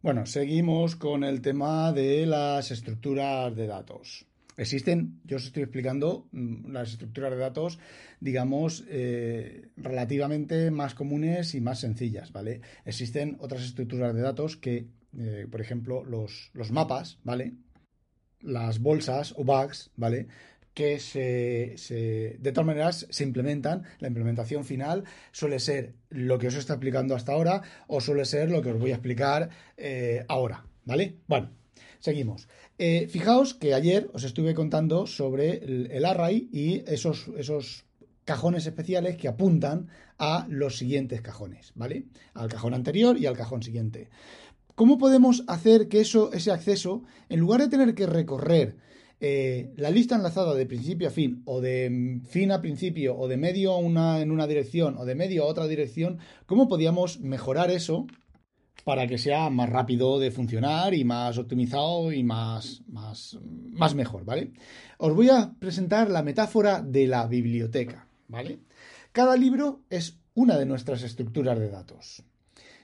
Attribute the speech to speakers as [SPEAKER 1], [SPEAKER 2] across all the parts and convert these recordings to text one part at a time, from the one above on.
[SPEAKER 1] Bueno, seguimos con el tema de las estructuras de datos. Existen, yo os estoy explicando mm, las estructuras de datos, digamos, eh, relativamente más comunes y más sencillas, ¿vale? Existen otras estructuras de datos que, eh, por ejemplo, los, los mapas, ¿vale? Las bolsas o bags, ¿vale? Que se, de todas maneras se implementan. La implementación final suele ser lo que os está explicando hasta ahora o suele ser lo que os voy a explicar eh, ahora, ¿vale? Bueno, seguimos. Eh, fijaos que ayer os estuve contando sobre el, array y esos, esos cajones especiales que apuntan a los siguientes cajones, ¿vale? Al cajón anterior y al cajón siguiente. ¿Cómo podemos hacer que eso, ese acceso, en lugar de tener que recorrer eh, la lista enlazada de principio a fin, o de mm, fin a principio, o de medio a una, en una dirección, o de medio a otra dirección, ¿cómo podíamos mejorar eso para que sea más rápido de funcionar y más optimizado y más, más, más mejor, ¿vale? Os voy a presentar la metáfora de la biblioteca, ¿vale? Cada libro es una de nuestras estructuras de datos.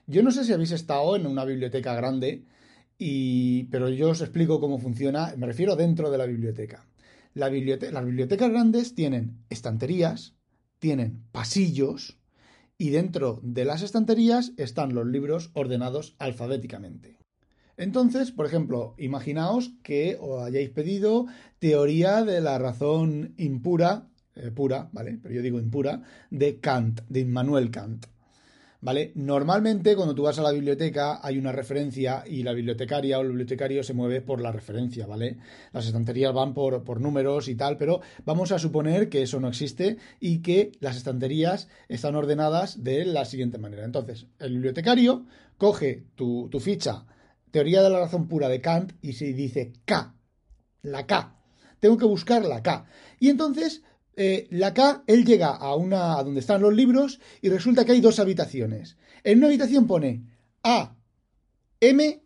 [SPEAKER 1] Yo no sé si habéis estado en una biblioteca grande pero yo os explico cómo funciona, me refiero dentro de la biblioteca. las bibliotecas grandes tienen estanterías, tienen pasillos y dentro de las estanterías están los libros ordenados alfabéticamente. Entonces, por ejemplo, imaginaos que os hayáis pedido teoría de la razón impura, eh, pura, ¿vale? Pero yo digo impura, de Kant, de Immanuel Kant. ¿Vale? Normalmente cuando tú vas a la biblioteca hay una referencia y la bibliotecaria o el bibliotecario se mueve por la referencia, ¿vale? Las estanterías van por, por números y tal, pero vamos a suponer que eso no existe y que las estanterías están ordenadas de la siguiente manera. Entonces, el bibliotecario coge tu, tu ficha Teoría de la razón pura de Kant y se dice K, la K. Tengo que buscar la K. Y entonces eh, la K, él llega a una a donde están los libros y resulta que hay dos habitaciones. En una habitación pone A, M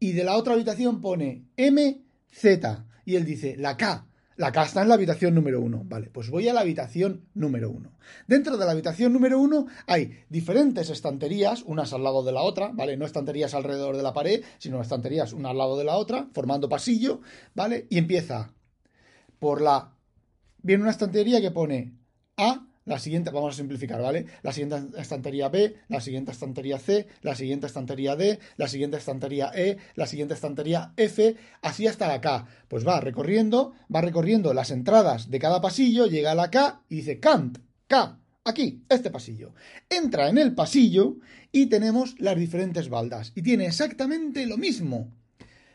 [SPEAKER 1] y de la otra habitación pone M, Z. Y él dice, la K, la K está en la habitación número uno. Vale, pues voy a la habitación número uno. Dentro de la habitación número uno hay diferentes estanterías, unas al lado de la otra, ¿vale? No estanterías alrededor de la pared, sino estanterías una al lado de la otra, formando pasillo, ¿vale? Y empieza por la viene una estantería que pone A, la siguiente, vamos a simplificar, ¿vale? La siguiente estantería B, la siguiente estantería C, la siguiente estantería D, la siguiente estantería E, la siguiente estantería F, así hasta la K. Pues va recorriendo, va recorriendo las entradas de cada pasillo, llega a la K y dice Kant, K, aquí, este pasillo. Entra en el pasillo y tenemos las diferentes baldas. Y tiene exactamente lo mismo.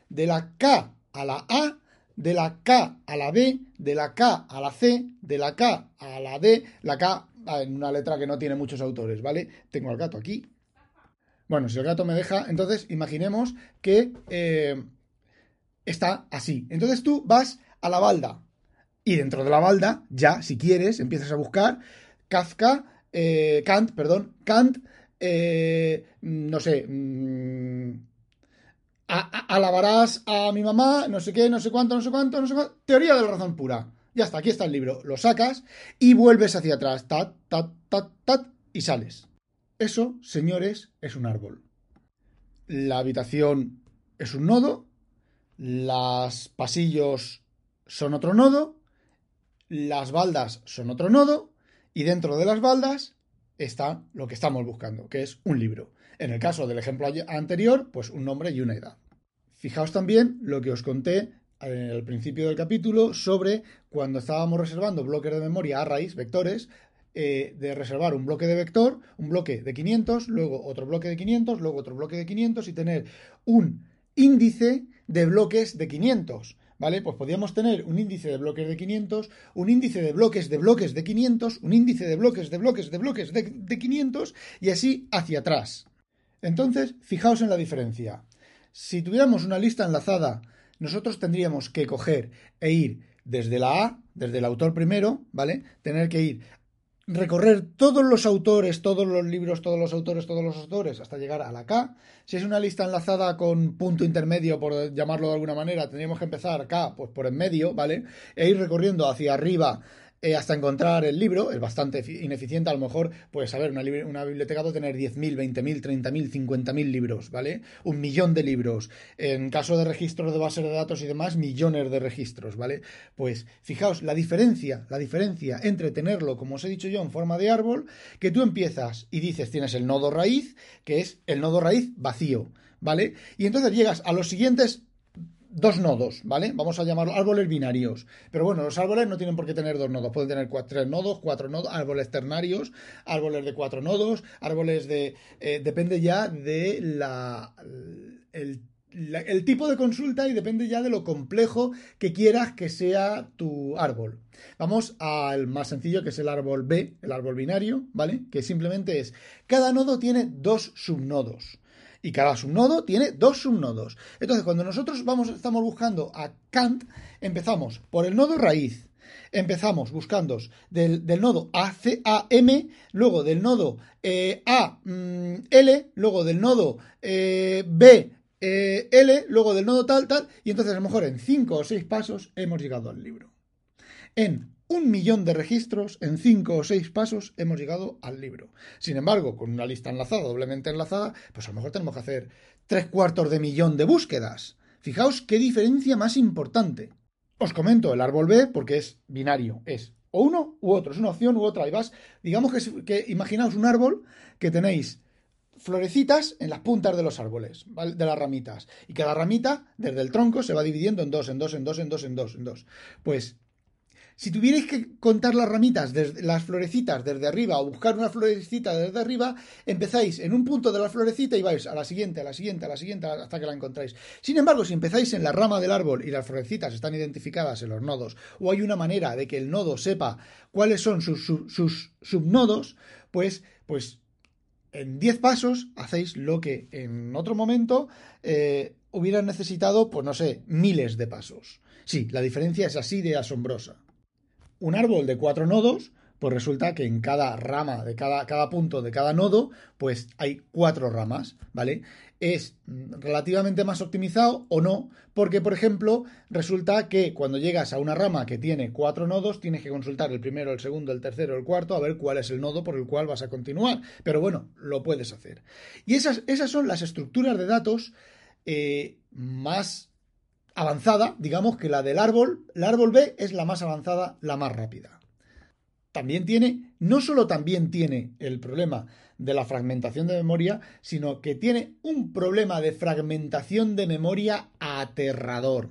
[SPEAKER 1] De la K a la A de la K a la B, de la K a la C, de la K a la D, la K en una letra que no tiene muchos autores, ¿vale? Tengo al gato aquí. Bueno, si el gato me deja, entonces imaginemos que eh, está así. Entonces tú vas a la balda y dentro de la balda, ya, si quieres, empiezas a buscar Kafka, eh, Kant, perdón, Kant, eh, no sé, alabarás a mi mamá, no sé qué, no sé cuánto, no sé cuánto, no sé cuánto. Teoría de la razón pura. Ya está, aquí está el libro. Lo sacas y vuelves hacia atrás. Tat, tat, tat, tat, y sales. Eso, señores, es un árbol. La habitación es un nodo. Los pasillos son otro nodo. Las baldas son otro nodo. Y dentro de las baldas está lo que estamos buscando, que es un libro. En el caso del ejemplo anterior, pues un nombre y una edad. Fijaos también lo que os conté al principio del capítulo sobre cuando estábamos reservando bloques de memoria a raíz, vectores, eh, de reservar un bloque de vector, un bloque de 500, luego otro bloque de 500, luego otro bloque de 500 y tener un índice de bloques de 500. ¿Vale? Pues podríamos tener un índice de bloques de 500, un índice de bloques de bloques de 500, un índice de bloques de bloques de bloques de, de 500 y así hacia atrás. Entonces, fijaos en la diferencia. Si tuviéramos una lista enlazada, nosotros tendríamos que coger e ir desde la A, desde el autor primero, ¿vale? Tener que ir recorrer todos los autores, todos los libros, todos los autores, todos los autores, hasta llegar a la K. Si es una lista enlazada con punto intermedio, por llamarlo de alguna manera, tendríamos que empezar K, pues por en medio, ¿vale? E ir recorriendo hacia arriba eh, hasta encontrar el libro, es bastante ineficiente, a lo mejor, pues a ver, una, biblioteca puede tener 10.000, 20.000, 30.000, 50.000 libros, ¿vale? Un millón de libros. En caso de registros de bases de datos y demás, millones de registros, ¿vale? Pues fijaos, la diferencia, la diferencia entre tenerlo, como os he dicho yo, en forma de árbol, que tú empiezas y dices, tienes el nodo raíz, que es el nodo raíz vacío, ¿vale? Y entonces llegas a los siguientes dos nodos, ¿vale? Vamos a llamarlo árboles binarios. Pero bueno, los árboles no tienen por qué tener dos nodos. Pueden tener tres nodos, cuatro nodos, árboles ternarios, árboles de cuatro nodos, árboles de... Eh, depende ya de la... El, tipo de consulta y depende ya de lo complejo que quieras que sea tu árbol. Vamos al más sencillo que es el árbol B, el árbol binario, ¿vale? Que simplemente es, cada nodo tiene dos subnodos y cada subnodo tiene dos subnodos. Entonces, cuando nosotros vamos, estamos buscando a Kant, empezamos por el nodo raíz. Empezamos buscando del, nodo ACAM, luego del nodo eh, AL, luego del nodo eh, B eh, L, luego del nodo tal, tal, y entonces a lo mejor en cinco o seis pasos hemos llegado al libro. En un millón de registros, en cinco o seis pasos hemos llegado al libro. Sin embargo, con una lista enlazada, doblemente enlazada, pues a lo mejor tenemos que hacer tres cuartos de millón de búsquedas. Fijaos qué diferencia más importante. Os comento el árbol B porque es binario, es o uno u otro, es una opción u otra. Y vas, digamos que, que imaginaos un árbol que tenéis florecitas en las puntas de los árboles, de las ramitas. Y cada ramita, desde el tronco, se va dividiendo en dos, en dos, en dos, en dos, en dos, en dos. Pues si tuvierais que contar las ramitas, desde, las florecitas desde arriba o buscar una florecita desde arriba, empezáis en un punto de la florecita y vais a la siguiente, a la siguiente, a la siguiente, hasta que la encontráis. Sin embargo, si empezáis en la rama del árbol y las florecitas están identificadas en los nodos, o hay una manera de que el nodo sepa cuáles son sus, subnodos, pues, pues en 10 pasos hacéis lo que en otro momento eh, hubieran necesitado, pues no sé, miles de pasos. Sí, la diferencia es así de asombrosa un árbol de cuatro nodos, pues resulta que en cada rama de cada, cada punto de cada nodo, pues hay cuatro ramas, ¿vale? Es relativamente más optimizado o no, porque por ejemplo, resulta que cuando llegas a una rama que tiene cuatro nodos, tienes que consultar el primero, el segundo, el tercero, el cuarto, a ver cuál es el nodo por el cual vas a continuar. Pero bueno, lo puedes hacer. Y esas, esas son las estructuras de datos eh, más avanzada, digamos que la del árbol, el árbol B es la más avanzada, la más rápida. También tiene, no solo también tiene el problema de la fragmentación de memoria, sino que tiene un problema de fragmentación de memoria aterrador.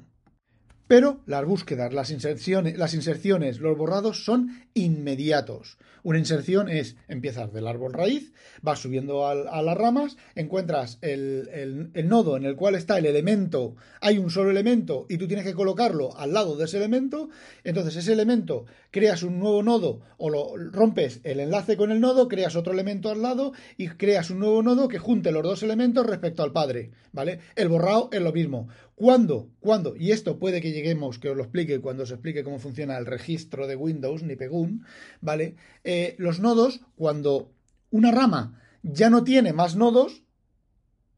[SPEAKER 1] Pero las búsquedas, las inserciones, las inserciones, los borrados son inmediatos. Una inserción es, empiezas del árbol raíz, vas subiendo a, las ramas, encuentras el, nodo en el cual está el elemento, hay un solo elemento y tú tienes que colocarlo al lado de ese elemento, entonces ese elemento creas un nuevo nodo o lo rompes el enlace con el nodo, creas otro elemento al lado y creas un nuevo nodo que junte los dos elementos respecto al padre, ¿vale? El borrado es lo mismo. ¿Cuándo? ¿Cuándo? Y esto puede que lleguemos, que os lo explique cuando os explique cómo funciona el registro de Windows, ni Pegun, ¿vale? Eh, los nodos, cuando una rama ya no tiene más nodos,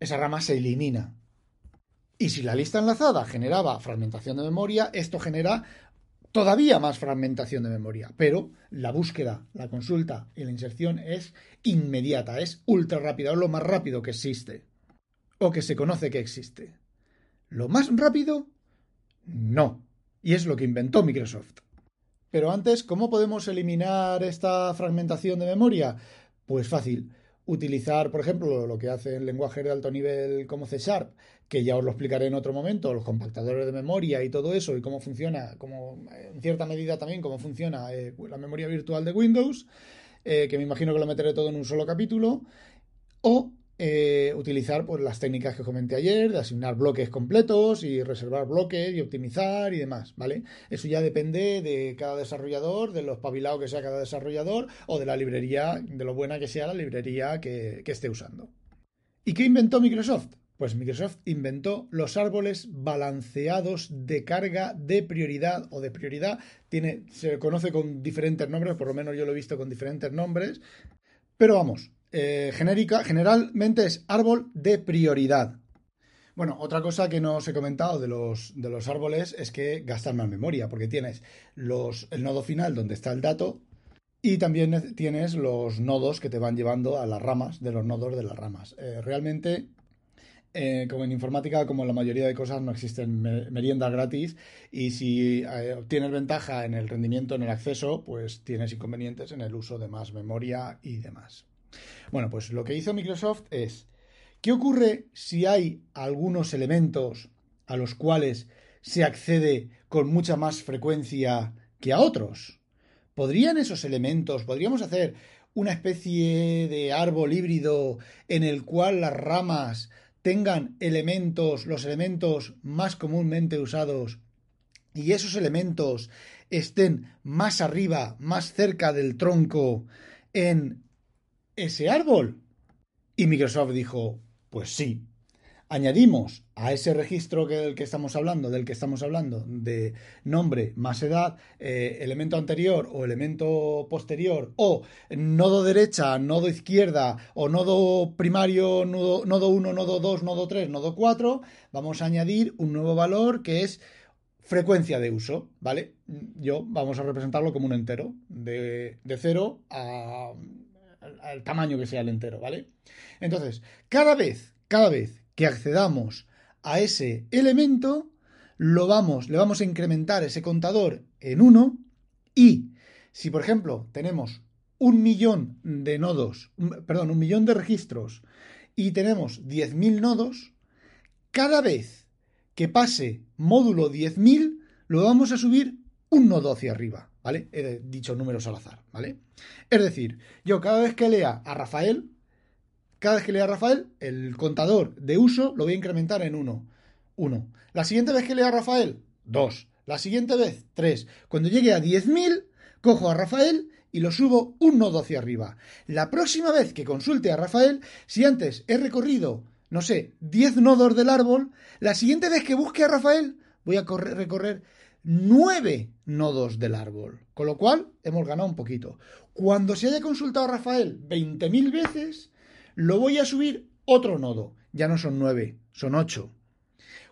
[SPEAKER 1] esa rama se elimina. Y si la lista enlazada generaba fragmentación de memoria, esto genera todavía más fragmentación de memoria. Pero la búsqueda, la consulta y la inserción es inmediata, es ultra rápida, es lo más rápido que existe. O que se conoce que existe. ¿Lo más rápido? No. Y es lo que inventó Microsoft. Pero antes, ¿cómo podemos eliminar esta fragmentación de memoria? Pues fácil. Utilizar, por ejemplo, lo que hace el lenguaje de alto nivel como C Sharp, que ya os lo explicaré en otro momento, los compactadores de memoria y todo eso, y cómo funciona, como en cierta medida también cómo funciona eh, la memoria virtual de Windows, eh, que me imagino que lo meteré todo en un solo capítulo, o eh, utilizar pues, las técnicas que comenté ayer, de asignar bloques completos y reservar bloques y optimizar y demás, ¿vale? Eso ya depende de cada desarrollador, de lo espabilado que sea cada desarrollador o de la librería, de lo buena que sea la librería que, que esté usando. ¿Y qué inventó Microsoft? Pues Microsoft inventó los árboles balanceados de carga de prioridad o de prioridad. Tiene, se conoce con diferentes nombres, por lo menos yo lo he visto con diferentes nombres. Pero vamos, eh, genérica, generalmente es árbol de prioridad. Bueno, otra cosa que no os he comentado de los, de los árboles es que gastan más memoria, porque tienes los, el nodo final donde está el dato y también tienes los nodos que te van llevando a las ramas de los nodos de las ramas. Eh, realmente eh, como en informática, como en la mayoría de cosas, no existen meriendas gratis y si eh, obtienes ventaja en el rendimiento, en el acceso, pues tienes inconvenientes en el uso de más memoria y demás. Bueno, pues lo que hizo Microsoft es, ¿qué ocurre si hay algunos elementos a los cuales se accede con mucha más frecuencia que a otros? ¿Podrían esos elementos, podríamos hacer una especie de árbol híbrido en el cual las ramas tengan elementos, los elementos más comúnmente usados, y esos elementos estén más arriba, más cerca del tronco en ese árbol. Y Microsoft dijo, pues sí, añadimos a ese registro del que estamos hablando, del que estamos hablando, de nombre más edad, eh, elemento anterior o elemento posterior, o nodo derecha, nodo izquierda, o nodo primario, nodo, nodo 1, nodo 2, nodo 3, nodo 4, vamos a añadir un nuevo valor que es frecuencia de uso, ¿vale? Yo vamos a representarlo como un entero, de, de 0 al tamaño que sea el entero, ¿vale? Entonces, cada vez, cada vez que accedamos a ese elemento, lo vamos, le vamos a incrementar ese contador en 1 y si por ejemplo tenemos un millón de nodos, perdón, un millón de registros y tenemos 10.000 nodos, cada vez que pase módulo 10.000 lo vamos a subir un nodo hacia arriba, ¿vale? He dicho números al azar, ¿vale? Es decir, yo cada vez que lea a Rafael, cada vez que lea a Rafael, el contador de uso lo voy a incrementar en 1. 1. La siguiente vez que lea a Rafael, 2. La siguiente vez, 3. Cuando llegue a 10.000, cojo a Rafael y lo subo un nodo hacia arriba. La próxima vez que consulte a Rafael, si antes he recorrido, no sé, 10 nodos del árbol, la siguiente vez que busque a Rafael, voy a recorrer 9 nodos del árbol. Con lo cual, hemos ganado un poquito. Cuando se haya consultado a Rafael 20.000 veces, lo voy a subir otro nodo. Ya no son nueve, son ocho.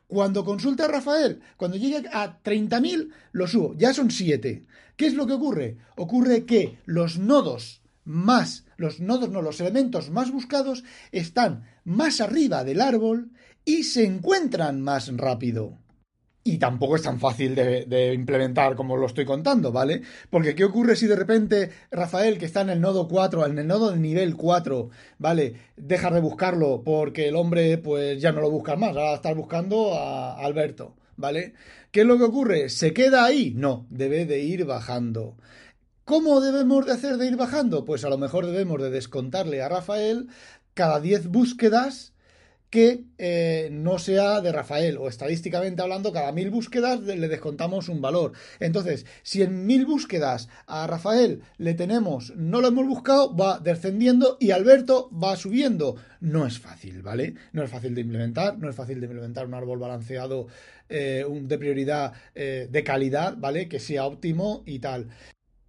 [SPEAKER 1] Cuando consulte a Rafael, cuando llegue a 30.000, lo subo. Ya son siete. ¿Qué es lo que ocurre? Ocurre que los nodos más, los nodos no, los elementos más buscados están más arriba del árbol y se encuentran más rápido y tampoco es tan fácil de, implementar como lo estoy contando, ¿vale? Porque ¿qué ocurre si de repente Rafael, que está en el nodo 4, en el nodo de nivel 4, ¿vale? Deja de buscarlo porque el hombre pues ya no lo busca más, ahora está buscando a Alberto, ¿vale? ¿Qué es lo que ocurre? ¿Se queda ahí? No, debe de ir bajando. ¿Cómo debemos de hacer de ir bajando? Pues a lo mejor debemos de descontarle a Rafael cada 10 búsquedas que eh, no sea de Rafael o estadísticamente hablando cada mil búsquedas le descontamos un valor. Entonces, si en mil búsquedas a Rafael le tenemos, no lo hemos buscado, va descendiendo y Alberto va subiendo. No es fácil, ¿vale? No es fácil de implementar, no es fácil de implementar un árbol balanceado eh, de prioridad eh, de calidad, ¿vale? Que sea óptimo y tal.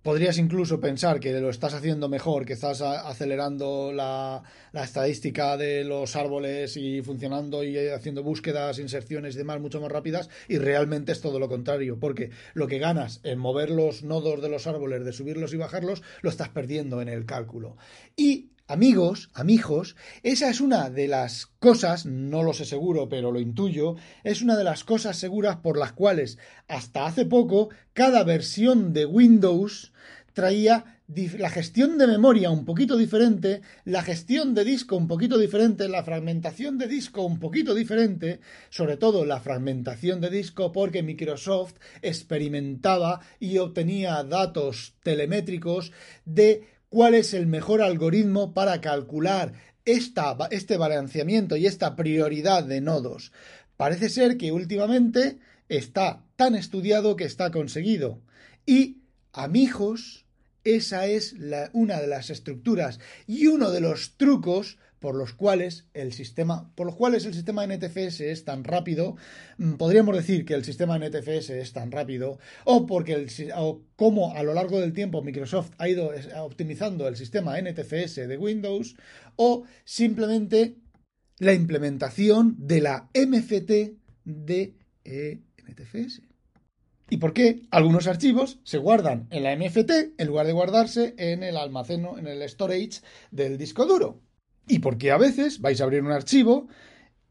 [SPEAKER 1] Podrías incluso pensar que lo estás haciendo mejor, que estás acelerando la, estadística de los árboles y funcionando y haciendo búsquedas, inserciones y demás mucho más rápidas, y realmente es todo lo contrario, porque lo que ganas en mover los nodos de los árboles, de subirlos y bajarlos, lo estás perdiendo en el cálculo. Y Amigos, amigos, esa es una de las cosas, no lo sé seguro, pero lo intuyo, es una de las cosas seguras por las cuales hasta hace poco cada versión de Windows traía la gestión de memoria un poquito diferente, la gestión de disco un poquito diferente, la fragmentación de disco un poquito diferente, sobre todo la fragmentación de disco porque Microsoft experimentaba y obtenía datos telemétricos de cuál es el mejor algoritmo para calcular este balanceamiento y esta prioridad de nodos. Parece ser que últimamente está tan estudiado que está conseguido. Y, amigos, esa es una de las estructuras y uno de los trucos por los cuales el sistema, por los cuales el sistema NTFS es tan rápido, mm, podríamos decir que el sistema NTFS es tan rápido, o porque o cómo a lo largo del tiempo Microsoft ha ido optimizando el sistema NTFS de Windows, o simplemente la implementación de la MFT de eh, NTFS. ¿Y por qué algunos archivos se guardan en la MFT en lugar de guardarse en el almaceno, en el storage del disco duro? ¿Y por qué a veces vais a abrir un archivo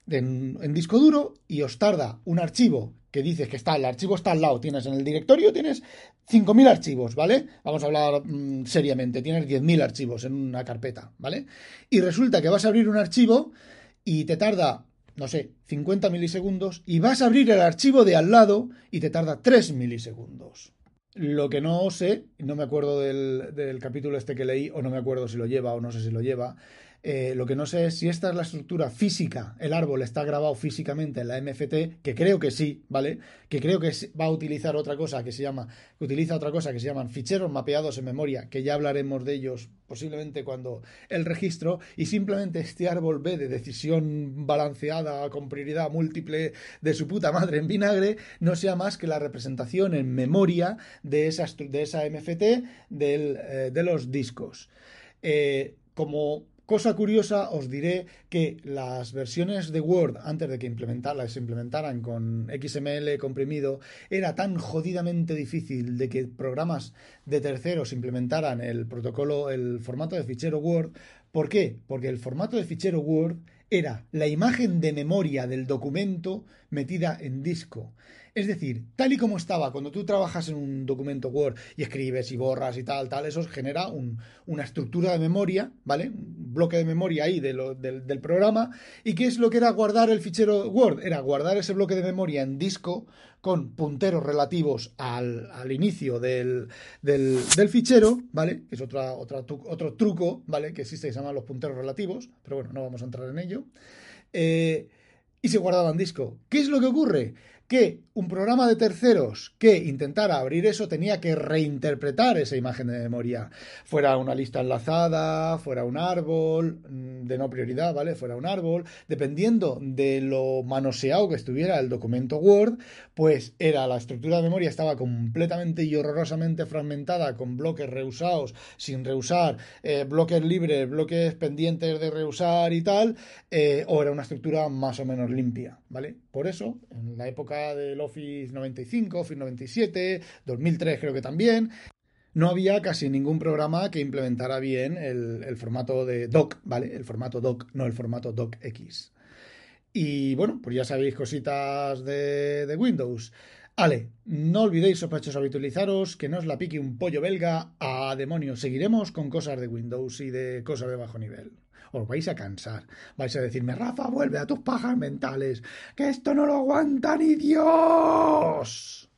[SPEAKER 1] en, en, disco duro y os tarda un archivo que dices que está, el archivo está al lado, tienes en el directorio, tienes 5.000 archivos, ¿vale? Vamos a hablar mm, seriamente, tienes 10.000 archivos en una carpeta, ¿vale? Y resulta que vas a abrir un archivo y te tarda no sé, 50 milisegundos y vas a abrir el archivo de al lado y te tarda 3 milisegundos. Lo que no sé, no me acuerdo del, del, capítulo este que leí, o no me acuerdo si lo lleva o no sé si lo lleva, eh, lo que no sé es si esta es la estructura física, el árbol está grabado físicamente en la MFT, que creo que sí, ¿vale? Que creo que va a utilizar otra cosa que se llama, que utiliza otra cosa que se llaman ficheros mapeados en memoria, que ya hablaremos de ellos posiblemente cuando el registro, y simplemente este árbol B de decisión balanceada con prioridad múltiple de su puta madre en vinagre, no sea más que la representación en memoria de esa, de esa MFT del, eh, de los discos. Eh, como Cosa curiosa, os diré que las versiones de Word, antes de que las implementaran con XML comprimido, era tan jodidamente difícil de que programas de terceros implementaran el protocolo, el formato de fichero Word. ¿Por qué? Porque el formato de fichero Word era la imagen de memoria del documento metida en disco. Es decir, tal y como estaba cuando tú trabajas en un documento Word y escribes y borras y tal, tal, eso genera una estructura de memoria, ¿vale? Un bloque de memoria ahí del, programa. ¿Y qué es lo que era guardar el fichero Word? Era guardar ese bloque de memoria en disco con punteros relativos al, inicio del, fichero, ¿vale? Es otra, otro truco, ¿vale? Que existe que se llaman los punteros relativos, pero bueno, no vamos a entrar en ello. Eh, y se guardaba en disco. ¿Qué es lo que ocurre? Que un programa de terceros que intentara abrir eso tenía que reinterpretar esa imagen de memoria. Fuera una lista enlazada, fuera un árbol, mm, de no prioridad, ¿vale? Fuera un árbol. Dependiendo de lo manoseado que estuviera el documento Word, pues era la estructura de memoria estaba completamente y horrorosamente fragmentada con bloques reusados, sin reusar, eh, bloques libres, bloques pendientes de reusar y tal, eh, o era una estructura más o menos limpia, ¿vale? Por eso, en la época del Office 95, Office 97, 2003 creo que también, no había casi ningún programa que implementara bien el, formato de doc, ¿vale? El formato doc, no el formato docx. Y bueno, pues ya sabéis cositas de, Windows. Ale, no olvidéis, sospechosos, habitualizaros, que no os la pique un pollo belga a demonios. Seguiremos con cosas de Windows y de cosas de bajo nivel os vais a cansar. Vais a decirme, Rafa, vuelve a tus pajas mentales, que esto no lo aguanta ni Dios.